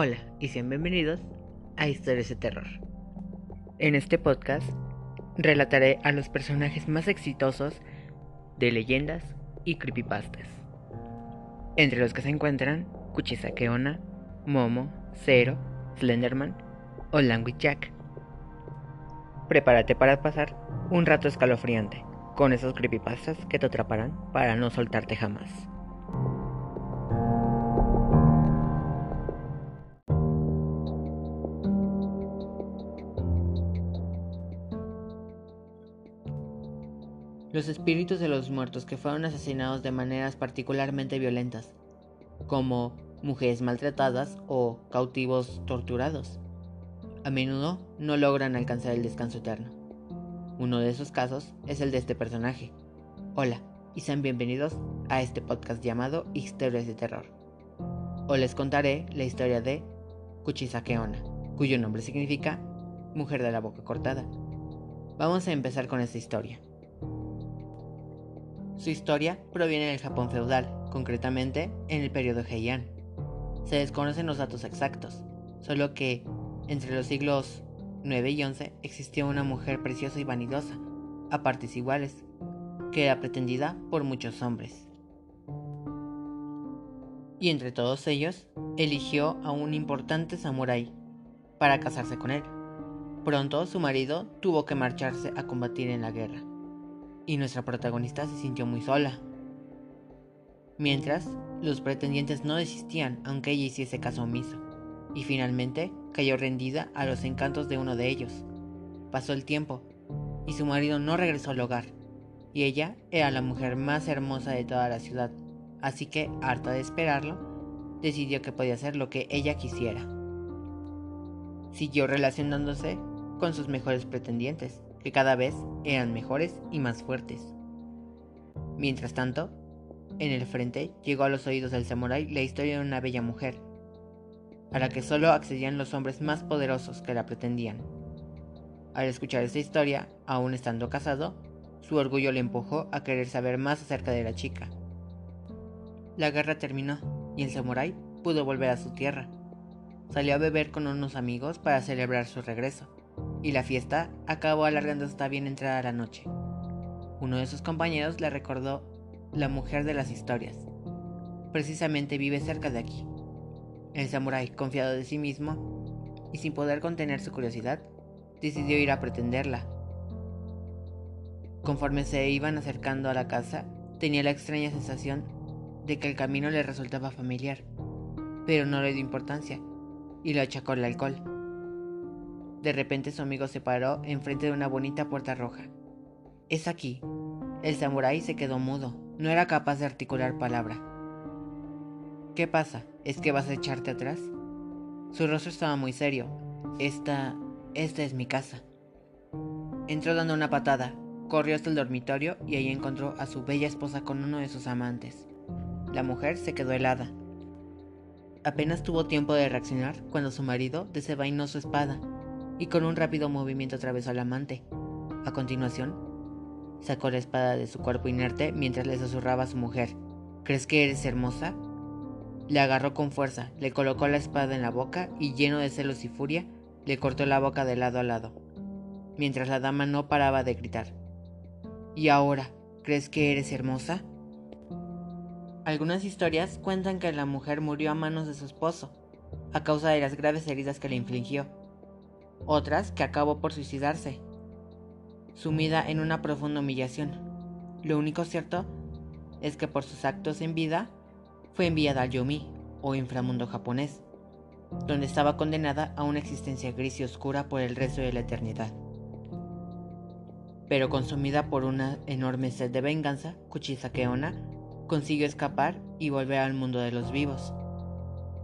Hola y sean bienvenidos a Historias de Terror. En este podcast relataré a los personajes más exitosos de leyendas y creepypastas. Entre los que se encuentran Kuchisakeona, Momo, Zero, Slenderman o Language Jack. Prepárate para pasar un rato escalofriante con esos creepypastas que te atraparán para no soltarte jamás. Los espíritus de los muertos que fueron asesinados de maneras particularmente violentas, como mujeres maltratadas o cautivos torturados. A menudo no logran alcanzar el descanso eterno. Uno de esos casos es el de este personaje. Hola, y sean bienvenidos a este podcast llamado Historias de Terror. Hoy les contaré la historia de Kuchisakeona, cuyo nombre significa mujer de la boca cortada. Vamos a empezar con esta historia. Su historia proviene del Japón feudal, concretamente en el periodo Heian. Se desconocen los datos exactos, solo que entre los siglos 9 y 11 existió una mujer preciosa y vanidosa, a partes iguales, que era pretendida por muchos hombres. Y entre todos ellos, eligió a un importante samurái para casarse con él. Pronto su marido tuvo que marcharse a combatir en la guerra y nuestra protagonista se sintió muy sola. Mientras, los pretendientes no desistían aunque ella hiciese caso omiso, y finalmente cayó rendida a los encantos de uno de ellos. Pasó el tiempo, y su marido no regresó al hogar, y ella era la mujer más hermosa de toda la ciudad, así que, harta de esperarlo, decidió que podía hacer lo que ella quisiera. Siguió relacionándose con sus mejores pretendientes, que cada vez eran mejores y más fuertes. Mientras tanto, en el frente llegó a los oídos del samurái la historia de una bella mujer, a la que solo accedían los hombres más poderosos que la pretendían. Al escuchar esta historia, aún estando casado, su orgullo le empujó a querer saber más acerca de la chica. La guerra terminó y el samurái pudo volver a su tierra. Salió a beber con unos amigos para celebrar su regreso y la fiesta acabó alargando hasta bien entrada la noche. Uno de sus compañeros le recordó la mujer de las historias. Precisamente vive cerca de aquí. El samurái, confiado de sí mismo y sin poder contener su curiosidad, decidió ir a pretenderla. Conforme se iban acercando a la casa, tenía la extraña sensación de que el camino le resultaba familiar, pero no le dio importancia y lo achacó el alcohol. De repente su amigo se paró enfrente de una bonita puerta roja. Es aquí. El samurái se quedó mudo. No era capaz de articular palabra. ¿Qué pasa? ¿Es que vas a echarte atrás? Su rostro estaba muy serio. Esta... esta es mi casa. Entró dando una patada, corrió hasta el dormitorio y ahí encontró a su bella esposa con uno de sus amantes. La mujer se quedó helada. Apenas tuvo tiempo de reaccionar cuando su marido desenvainó su espada y con un rápido movimiento atravesó al amante. A continuación, sacó la espada de su cuerpo inerte mientras le susurraba a su mujer. ¿Crees que eres hermosa? Le agarró con fuerza, le colocó la espada en la boca y lleno de celos y furia, le cortó la boca de lado a lado, mientras la dama no paraba de gritar. ¿Y ahora, crees que eres hermosa? Algunas historias cuentan que la mujer murió a manos de su esposo, a causa de las graves heridas que le infligió otras que acabó por suicidarse, sumida en una profunda humillación. Lo único cierto es que por sus actos en vida fue enviada al Yomi, o inframundo japonés, donde estaba condenada a una existencia gris y oscura por el resto de la eternidad. Pero consumida por una enorme sed de venganza, Kuchisakeona consiguió escapar y volver al mundo de los vivos,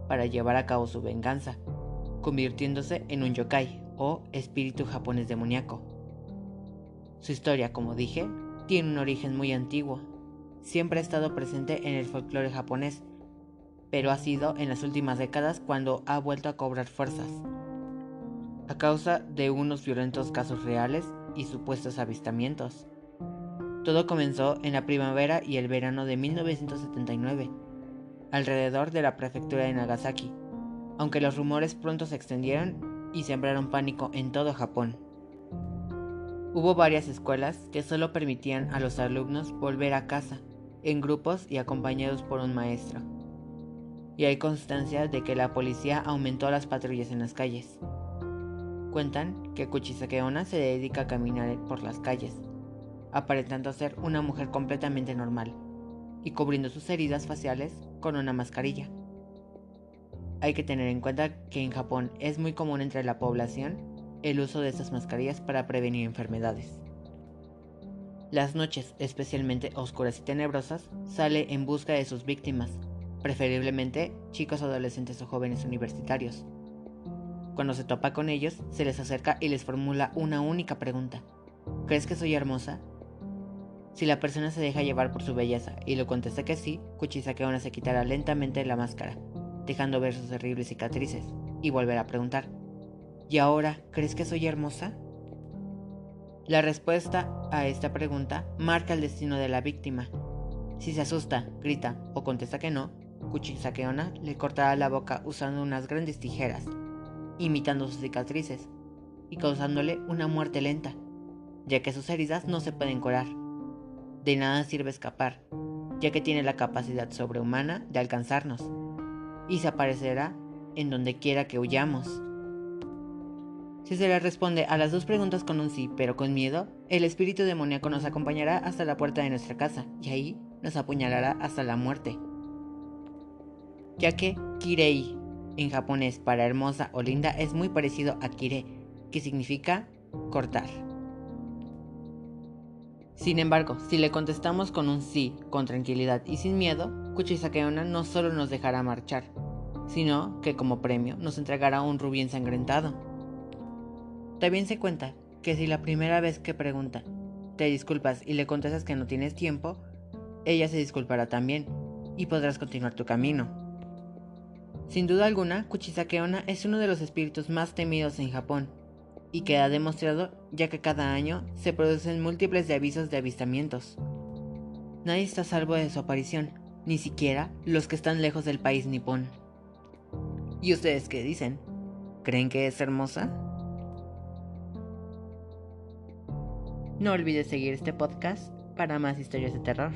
para llevar a cabo su venganza, convirtiéndose en un yokai, o espíritu japonés demoníaco. Su historia, como dije, tiene un origen muy antiguo. Siempre ha estado presente en el folclore japonés, pero ha sido en las últimas décadas cuando ha vuelto a cobrar fuerzas. A causa de unos violentos casos reales y supuestos avistamientos. Todo comenzó en la primavera y el verano de 1979, alrededor de la prefectura de Nagasaki, aunque los rumores pronto se extendieron y sembraron pánico en todo Japón. Hubo varias escuelas que solo permitían a los alumnos volver a casa, en grupos y acompañados por un maestro. Y hay constancia de que la policía aumentó las patrullas en las calles. Cuentan que Kuchisakeona se dedica a caminar por las calles, aparentando ser una mujer completamente normal y cubriendo sus heridas faciales con una mascarilla. Hay que tener en cuenta que en Japón es muy común entre la población el uso de estas mascarillas para prevenir enfermedades. Las noches, especialmente oscuras y tenebrosas, sale en busca de sus víctimas, preferiblemente chicos adolescentes o jóvenes universitarios. Cuando se topa con ellos, se les acerca y les formula una única pregunta. ¿Crees que soy hermosa? Si la persona se deja llevar por su belleza y lo contesta que sí, Kuchisake se quitará lentamente la máscara, dejando ver sus terribles cicatrices, y volverá a preguntar. ¿Y ahora crees que soy hermosa? La respuesta a esta pregunta marca el destino de la víctima. Si se asusta, grita o contesta que no, Kuchisakeona le cortará la boca usando unas grandes tijeras, imitando sus cicatrices y causándole una muerte lenta, ya que sus heridas no se pueden curar. De nada sirve escapar, ya que tiene la capacidad sobrehumana de alcanzarnos, y se aparecerá en donde quiera que huyamos. Si se le responde a las dos preguntas con un sí, pero con miedo, el espíritu demoníaco nos acompañará hasta la puerta de nuestra casa y ahí nos apuñalará hasta la muerte. Ya que Kirei en japonés para hermosa o linda es muy parecido a Kire, que significa cortar. Sin embargo, si le contestamos con un sí, con tranquilidad y sin miedo, Kuchisakeona no solo nos dejará marchar, sino que como premio nos entregará un rubí ensangrentado. También se cuenta que si la primera vez que pregunta te disculpas y le contestas que no tienes tiempo, ella se disculpará también y podrás continuar tu camino. Sin duda alguna, Kuchisakeona es uno de los espíritus más temidos en Japón y queda demostrado ya que cada año se producen múltiples de avisos de avistamientos. Nadie está a salvo de su aparición, ni siquiera los que están lejos del país nipón. ¿Y ustedes qué dicen? ¿Creen que es hermosa? No olvides seguir este podcast para más historias de terror.